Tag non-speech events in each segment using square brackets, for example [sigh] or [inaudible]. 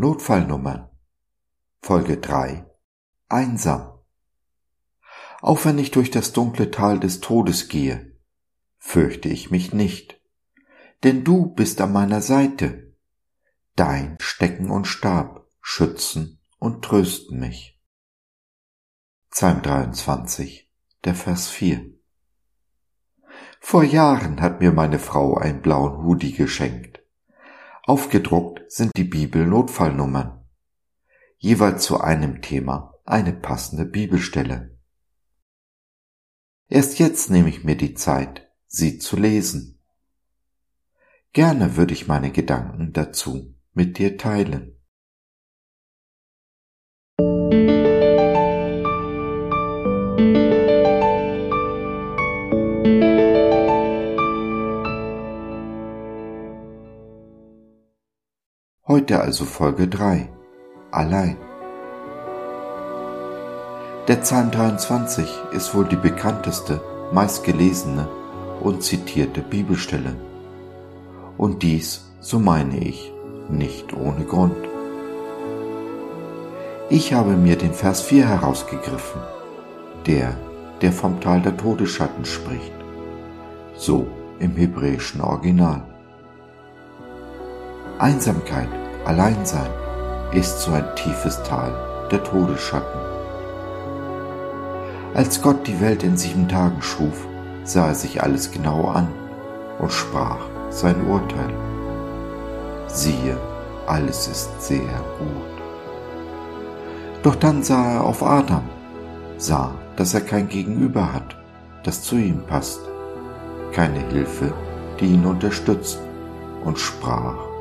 Notfallnummern Folge 3 Einsam Auch wenn ich durch das dunkle Tal des Todes gehe, fürchte ich mich nicht, denn du bist an meiner Seite. Dein Stecken und Stab schützen und trösten mich. Psalm 23, der Vers 4 Vor Jahren hat mir meine Frau einen blauen Hoodie geschenkt. Aufgedruckt sind die Bibel-Notfallnummern. Jeweils zu einem Thema eine passende Bibelstelle. Erst jetzt nehme ich mir die Zeit, sie zu lesen. Gerne würde ich meine Gedanken dazu mit dir teilen. Heute also Folge 3. Allein. Der Psalm 23 ist wohl die bekannteste, meistgelesene und zitierte Bibelstelle. Und dies, so meine ich, nicht ohne Grund. Ich habe mir den Vers 4 herausgegriffen, der, der vom Tal der Todesschatten spricht, so im hebräischen Original. Einsamkeit Alleinsein ist so ein tiefes Tal der Todesschatten. Als Gott die Welt in sieben Tagen schuf, sah er sich alles genau an und sprach sein Urteil. Siehe, alles ist sehr gut. Doch dann sah er auf Adam, sah, dass er kein Gegenüber hat, das zu ihm passt, keine Hilfe, die ihn unterstützt, und sprach,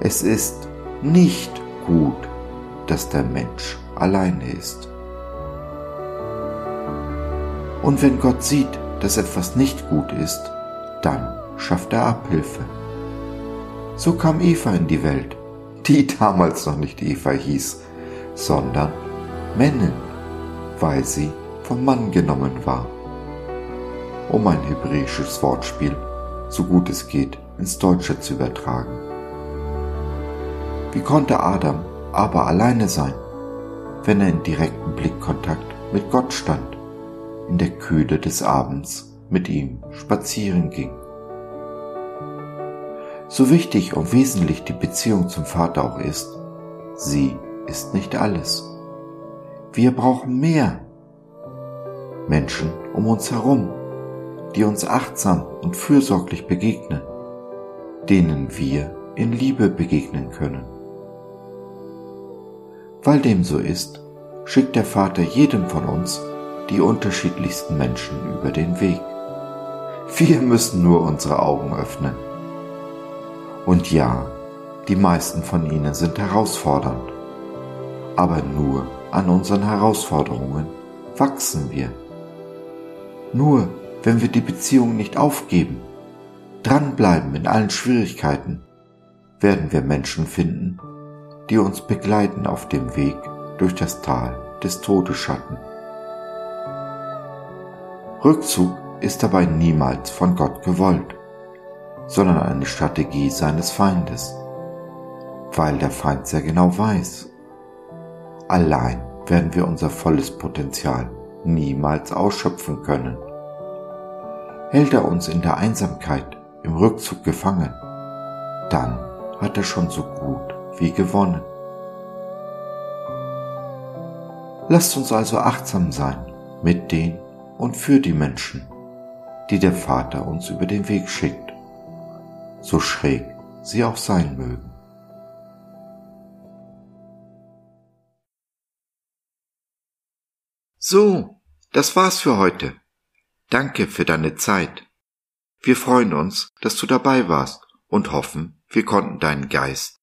es ist nicht gut, dass der Mensch alleine ist. Und wenn Gott sieht, dass etwas nicht gut ist, dann schafft er Abhilfe. So kam Eva in die Welt, die [laughs] damals noch nicht Eva hieß, sondern Männin, weil sie vom Mann genommen war. Um ein hebräisches Wortspiel, so gut es geht, ins Deutsche zu übertragen. Wie konnte Adam aber alleine sein, wenn er in direktem Blickkontakt mit Gott stand, in der Kühle des Abends mit ihm spazieren ging? So wichtig und wesentlich die Beziehung zum Vater auch ist, sie ist nicht alles. Wir brauchen mehr. Menschen um uns herum, die uns achtsam und fürsorglich begegnen, denen wir in Liebe begegnen können. Weil dem so ist, schickt der Vater jedem von uns die unterschiedlichsten Menschen über den Weg. Wir müssen nur unsere Augen öffnen. Und ja, die meisten von ihnen sind herausfordernd. Aber nur an unseren Herausforderungen wachsen wir. Nur wenn wir die Beziehung nicht aufgeben, dranbleiben in allen Schwierigkeiten, werden wir Menschen finden, die uns begleiten auf dem Weg durch das Tal des Todesschatten. Rückzug ist dabei niemals von Gott gewollt, sondern eine Strategie seines Feindes, weil der Feind sehr genau weiß, allein werden wir unser volles Potenzial niemals ausschöpfen können. Hält er uns in der Einsamkeit im Rückzug gefangen, dann hat er schon so gut wie gewonnen. Lasst uns also achtsam sein mit den und für die Menschen, die der Vater uns über den Weg schickt, so schräg sie auch sein mögen. So, das war's für heute. Danke für deine Zeit. Wir freuen uns, dass du dabei warst und hoffen, wir konnten deinen Geist